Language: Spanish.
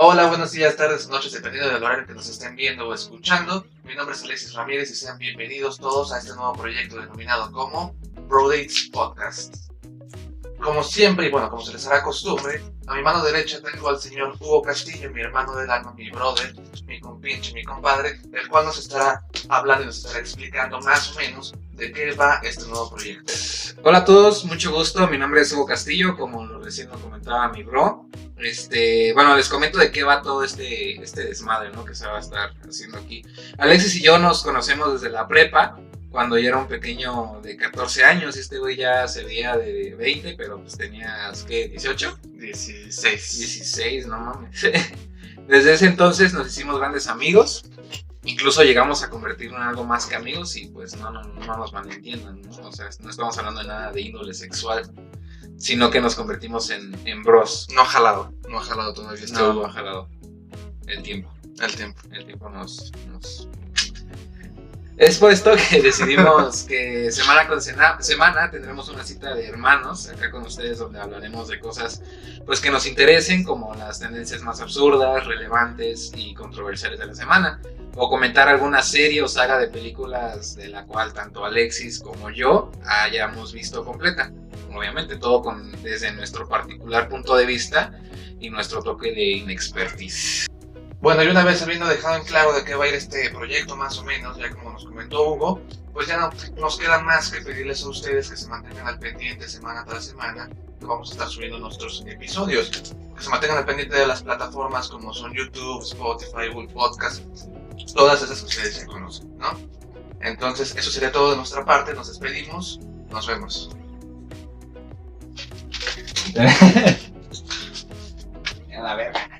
Hola, buenos días, tardes noches, dependiendo del horario que nos estén viendo o escuchando. Mi nombre es Alexis Ramírez y sean bienvenidos todos a este nuevo proyecto denominado como Dates Podcast. Como siempre, y bueno, como se les hará costumbre, a mi mano derecha tengo al señor Hugo Castillo, mi hermano del alma, mi brother, mi compinche, mi compadre, el cual nos estará hablando y nos estará explicando más o menos de qué va este nuevo proyecto. Hola a todos, mucho gusto. Mi nombre es Hugo Castillo, como recién lo comentaba mi bro. Este, bueno, les comento de qué va todo este, este desmadre, ¿no? Que se va a estar haciendo aquí. Alexis y yo nos conocemos desde la prepa, cuando yo era un pequeño de 14 años. Y este güey ya se veía de 20, pero pues tenías, ¿qué? ¿18? 16. 16, no mames. Desde ese entonces nos hicimos grandes amigos incluso llegamos a convertirnos en algo más que amigos y pues no, no, no nos malentiendan, ¿no? O sea, no estamos hablando de nada de índole sexual, sino que nos convertimos en, en bros. No ha jalado, no ha jalado todavía. Este no, no ha jalado. El tiempo. El tiempo. El tiempo nos, nos... Es por esto que decidimos que semana con semana tendremos una cita de hermanos acá con ustedes donde hablaremos de cosas pues que nos interesen como las tendencias más absurdas, relevantes y controversiales de la semana o comentar alguna serie o saga de películas de la cual tanto Alexis como yo hayamos visto completa. Obviamente todo con, desde nuestro particular punto de vista y nuestro toque de inexpertise. Bueno, y una vez habiendo dejado en claro de qué va a ir este proyecto más o menos, ya como nos comentó Hugo, pues ya no nos queda más que pedirles a ustedes que se mantengan al pendiente semana tras semana, que vamos a estar subiendo nuestros episodios, que se mantengan al pendiente de las plataformas como son YouTube, Spotify, Google Podcast, todas esas que ustedes ya conocen, ¿no? Entonces, eso sería todo de nuestra parte, nos despedimos, nos vemos. A la verga.